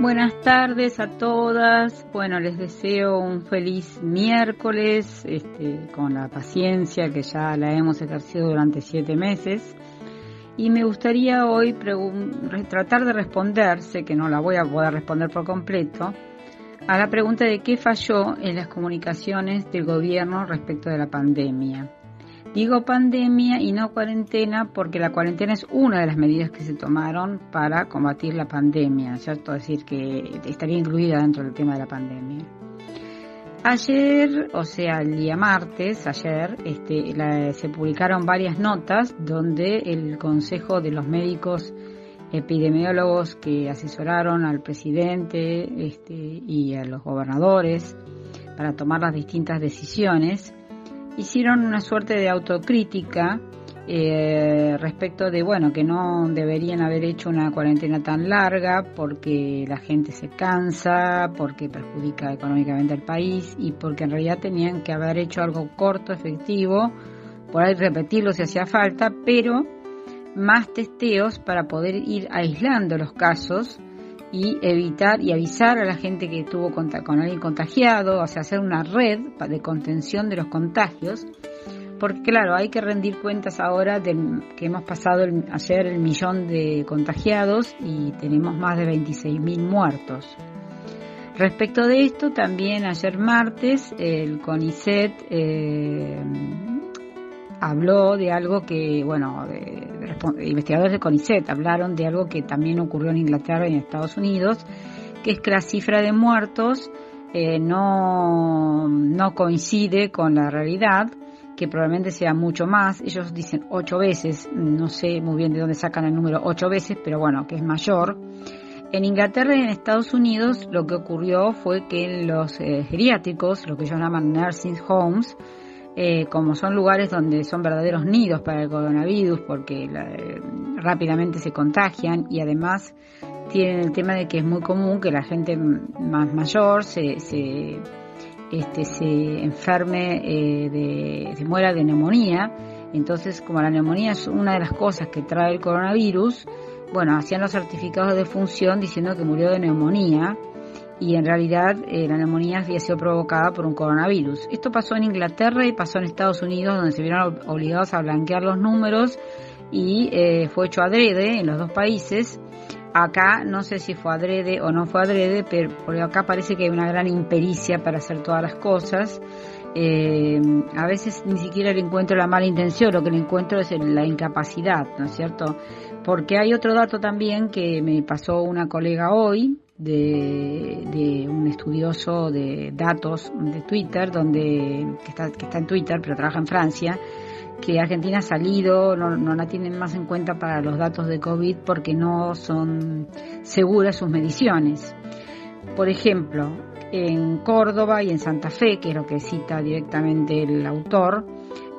Buenas tardes a todas. Bueno, les deseo un feliz miércoles, este, con la paciencia que ya la hemos ejercido durante siete meses. Y me gustaría hoy tratar de responder, sé que no la voy a poder responder por completo, a la pregunta de qué falló en las comunicaciones del gobierno respecto de la pandemia. Digo pandemia y no cuarentena porque la cuarentena es una de las medidas que se tomaron para combatir la pandemia, ¿cierto? Es decir, que estaría incluida dentro del tema de la pandemia. Ayer, o sea, el día martes, ayer, este, se publicaron varias notas donde el Consejo de los Médicos Epidemiólogos que asesoraron al presidente este, y a los gobernadores para tomar las distintas decisiones, hicieron una suerte de autocrítica eh, respecto de, bueno, que no deberían haber hecho una cuarentena tan larga porque la gente se cansa, porque perjudica económicamente al país y porque en realidad tenían que haber hecho algo corto, efectivo, por ahí repetirlo si hacía falta, pero más testeos para poder ir aislando los casos y evitar y avisar a la gente que estuvo con alguien contagiado, o sea, hacer una red de contención de los contagios, porque claro, hay que rendir cuentas ahora que hemos pasado ayer el millón de contagiados y tenemos más de 26.000 muertos. Respecto de esto, también ayer martes el CONICET eh, habló de algo que, bueno, de, investigadores de CONICET hablaron de algo que también ocurrió en Inglaterra y en Estados Unidos, que es que la cifra de muertos eh, no, no coincide con la realidad, que probablemente sea mucho más. Ellos dicen ocho veces, no sé muy bien de dónde sacan el número ocho veces, pero bueno, que es mayor. En Inglaterra y en Estados Unidos lo que ocurrió fue que los eh, geriátricos, lo que ellos llaman nursing homes, eh, como son lugares donde son verdaderos nidos para el coronavirus porque eh, rápidamente se contagian y además tienen el tema de que es muy común que la gente más mayor se, se, este, se enferme, eh, de, se muera de neumonía. Entonces, como la neumonía es una de las cosas que trae el coronavirus, bueno, hacían los certificados de función diciendo que murió de neumonía y en realidad eh, la neumonía había sido provocada por un coronavirus. Esto pasó en Inglaterra y pasó en Estados Unidos, donde se vieron obligados a blanquear los números y eh, fue hecho adrede en los dos países. Acá no sé si fue adrede o no fue adrede, pero porque acá parece que hay una gran impericia para hacer todas las cosas. Eh, a veces ni siquiera le encuentro la mala intención, lo que le encuentro es la incapacidad, ¿no es cierto? Porque hay otro dato también que me pasó una colega hoy, de, un estudioso de datos de Twitter, donde, que, está, que está en Twitter, pero trabaja en Francia, que Argentina ha salido, no, no la tienen más en cuenta para los datos de COVID porque no son seguras sus mediciones. Por ejemplo, en Córdoba y en Santa Fe, que es lo que cita directamente el autor,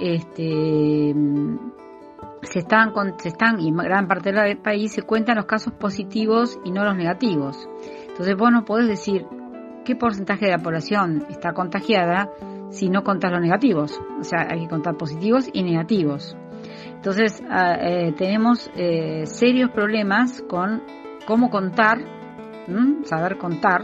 este, se están, se están, y gran parte del país se cuentan los casos positivos y no los negativos. Entonces vos no podés decir qué porcentaje de la población está contagiada si no contás los negativos. O sea, hay que contar positivos y negativos. Entonces ah, eh, tenemos eh, serios problemas con cómo contar, saber contar,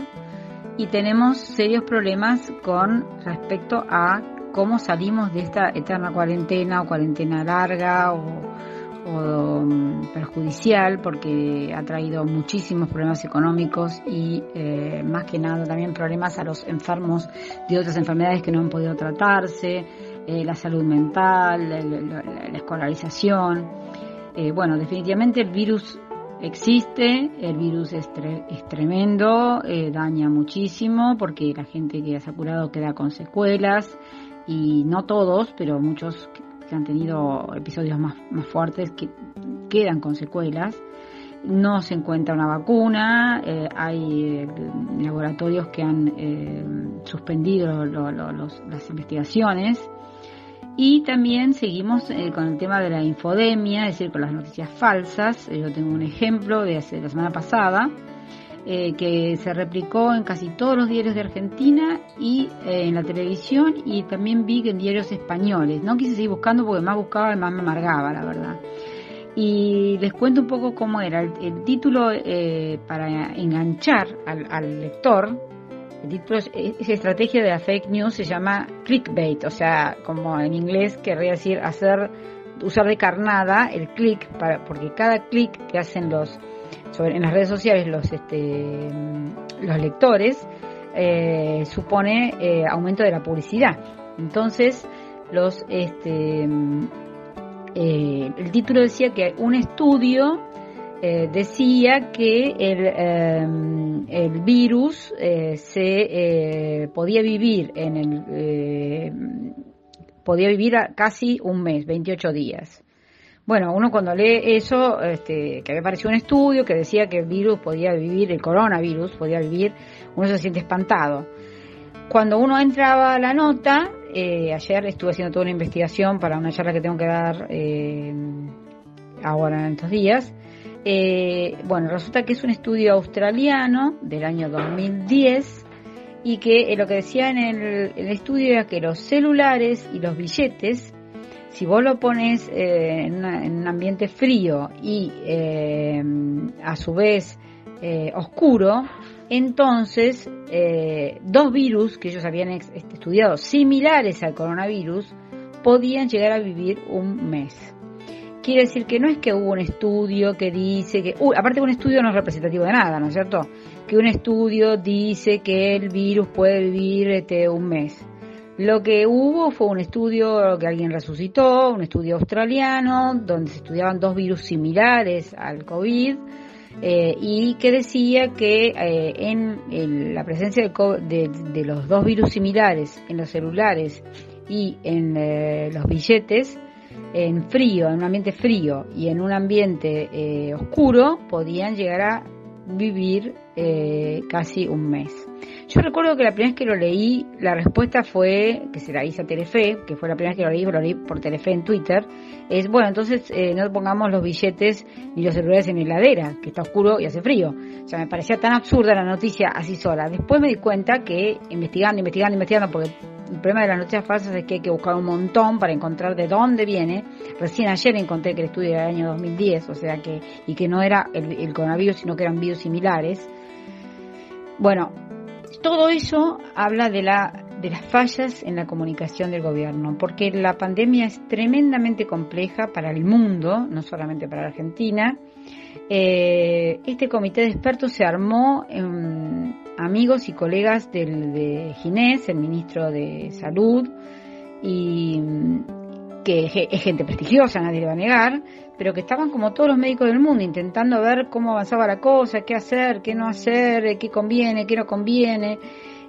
y tenemos serios problemas con respecto a cómo salimos de esta eterna cuarentena o cuarentena larga o, mm, perjudicial porque ha traído muchísimos problemas económicos y eh, más que nada también problemas a los enfermos de otras enfermedades que no han podido tratarse, eh, la salud mental, la, escolarización. Eh, bueno, definitivamente el virus existe, el virus es, es tremendo, daña muchísimo porque la gente que se ha curado queda con secuelas y no todos, pero muchos que han tenido episodios más, más fuertes que quedan con secuelas. No se encuentra una vacuna, eh, hay eh, laboratorios que han eh, suspendido las investigaciones y también seguimos con el tema de la infodemia, es decir, con las noticias falsas. Yo tengo un ejemplo de hace, la semana pasada eh, que se replicó en casi todos los diarios de Argentina y eh, en la televisión y también vi que en diarios españoles. No quise seguir buscando porque más buscaba más me amargaba, la verdad. Y les cuento un poco cómo era. El, título eh, para enganchar al, lector, el título es, estrategia de la fake news, se llama clickbait, o sea, como en inglés querría decir hacer, usar de carnada el click, para, porque cada click que hacen los, sobre, en las redes sociales los, este, los lectores, eh, supone eh, aumento de la publicidad. Entonces, los, este, eh, el título decía que un estudio decía que el, el virus se podía vivir en el podía vivir casi un mes, 28 días. Bueno, uno cuando lee eso, este, que había aparecido un estudio que decía que el virus podía vivir, el coronavirus podía vivir, uno se siente espantado. Cuando uno entraba a la nota, eh, ayer estuve haciendo toda una investigación para una charla que tengo que dar eh, ahora en estos días. Eh, bueno, resulta que es un estudio australiano del año 2010 y que lo que decía en el estudio era que los celulares y los billetes si vos lo pones eh, en, un ambiente frío y eh, a su vez eh, oscuro, entonces dos virus que ellos habían estudiado similares al coronavirus podían llegar a vivir un mes. Quiere decir que no es que hubo un estudio que dice que, aparte un estudio no es representativo de nada, ¿no es cierto? Que un estudio dice que el virus puede vivir este, un mes lo que hubo fue un estudio que alguien resucitó, un estudio australiano, donde se estudiaban dos virus similares al COVID eh, y que decía que eh, en, la presencia de, los dos virus similares en los celulares y en eh, los billetes, en frío, en un ambiente frío y en un ambiente oscuro, podían llegar a vivir casi un mes. Yo recuerdo que la primera vez que lo leí, la respuesta fue, que se la hice a Telefe, que fue la primera vez que lo leí, lo leí por Telefe en Twitter, es, bueno, entonces eh, no pongamos los billetes ni los celulares en la heladera, que está oscuro y hace frío. O sea, me parecía tan absurda la noticia así sola. Después me di cuenta que investigando, investigando, investigando, porque el problema de las noticias falsas es que hay que buscar un montón para encontrar de dónde viene. Recién ayer encontré que el estudio era del año 2010, o sea que, y que no era el coronavirus, sino que eran virus similares. Bueno, todo eso habla de, la, de las fallas en la comunicación del gobierno, porque la pandemia es tremendamente compleja para el mundo, no solamente para Argentina. Eh, este comité de expertos se armó en amigos y colegas del, de Ginés, el ministro de Salud, y que es gente prestigiosa, nadie le va a negar, pero que estaban como todos los médicos del mundo intentando ver cómo avanzaba la cosa, qué hacer, qué no hacer, qué conviene, qué no conviene.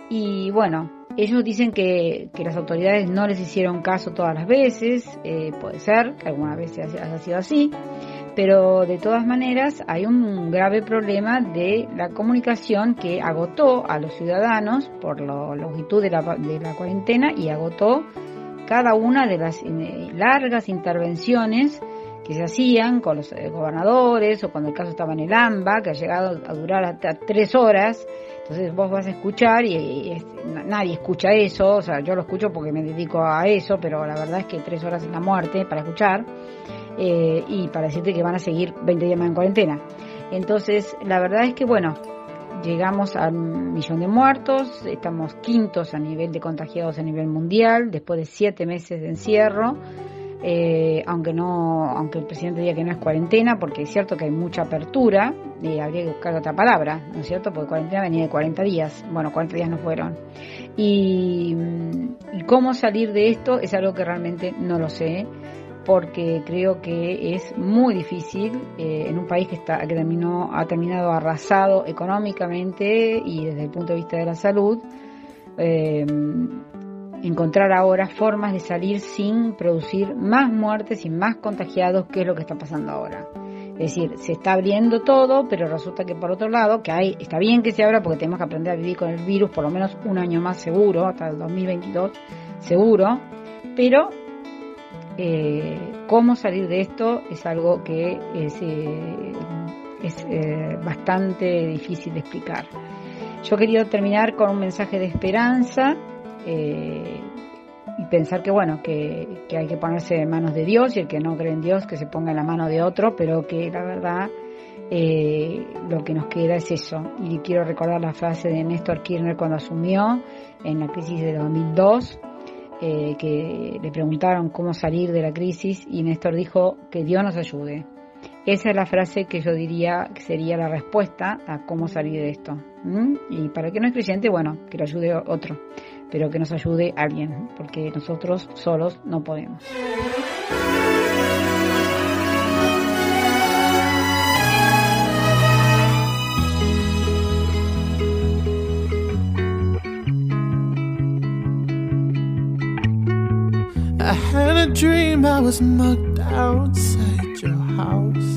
Y bueno, ellos dicen que, que las autoridades no les hicieron caso todas las veces, eh, puede ser que algunas veces haya sido así, pero de todas maneras hay un grave problema de la comunicación que agotó a los ciudadanos por la longitud de la, de la cuarentena y agotó cada una de las eh, largas intervenciones que se hacían con los eh, gobernadores o cuando el caso estaba en el AMBA, que ha llegado a durar hasta tres horas, entonces vos vas a escuchar y, nadie escucha eso, o sea, yo lo escucho porque me dedico a eso, pero la verdad es que tres horas es la muerte para escuchar eh, y para decirte que van a seguir 20 días más en cuarentena. Entonces, la verdad es que, bueno, Llegamos al millón de muertos, estamos quintos a nivel de contagiados a nivel mundial, después de siete meses de encierro, eh, aunque no, aunque el presidente diga que no es cuarentena, porque es cierto que hay mucha apertura, y habría que buscar otra palabra, ¿no es cierto? Porque cuarentena venía de 40 días, bueno, 40 días no fueron. Y cómo salir de esto es algo que realmente no lo sé porque creo que es muy difícil eh, en un país que está que terminó ha terminado arrasado económicamente y desde el punto de vista de la salud eh, encontrar ahora formas de salir sin producir más muertes y más contagiados que es lo que está pasando ahora. Es decir se está abriendo todo pero resulta que por otro lado que hay está bien que se abra porque tenemos que aprender a vivir con el virus por lo menos un año más seguro hasta el 2022 seguro pero eh, cómo salir de esto es algo que es, eh, eh, bastante difícil de explicar. Yo quería terminar con un mensaje de esperanza y pensar que bueno, que, hay que ponerse en manos de Dios y el que no cree en Dios que se ponga en la mano de otro, pero que la verdad lo que nos queda es eso. Y quiero recordar la frase de Néstor Kirchner cuando asumió en la crisis de 2002, eh, que le preguntaron cómo salir de la crisis y Néstor dijo que Dios nos ayude. Esa es la frase que yo diría que sería la respuesta a cómo salir de esto. Y para que no es creyente, bueno, que lo ayude otro, pero que nos ayude alguien, porque nosotros solos no podemos. Dream I was mugged outside your house.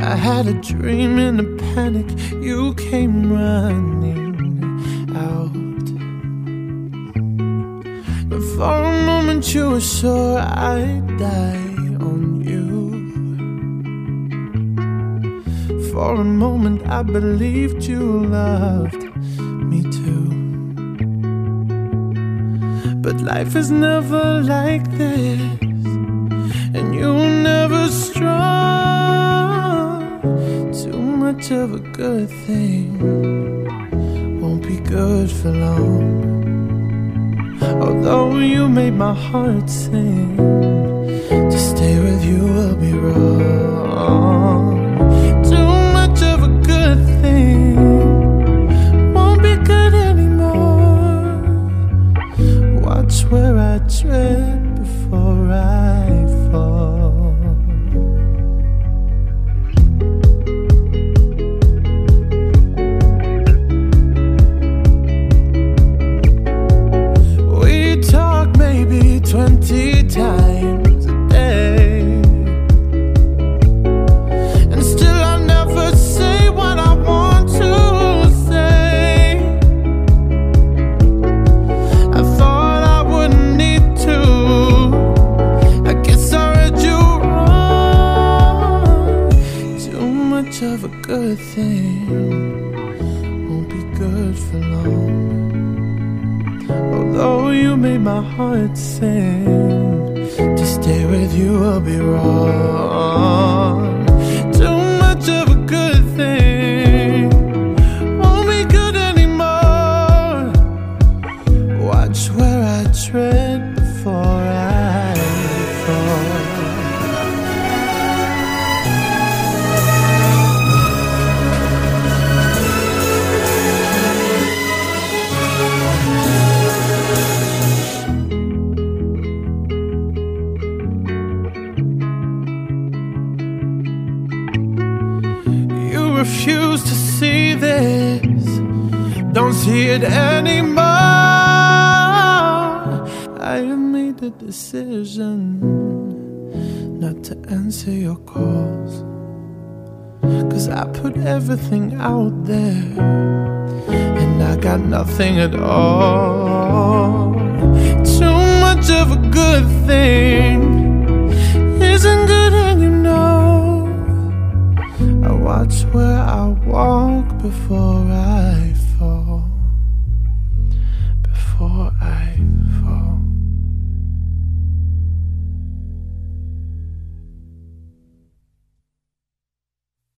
I had a dream in a panic, you came running out. And for a moment, you were sure I'd die on you. For a moment, I believed you loved But life is never like this, and you're never strong. Too much of a good thing won't be good for long. Although you made my heart sing, to stay with you will be wrong. true. Refuse to see this, don't see it anymore. I have made a decision not to answer your calls. Cause I put everything out there and I got nothing at all. Too much of a good thing isn't good, watch where I walk before I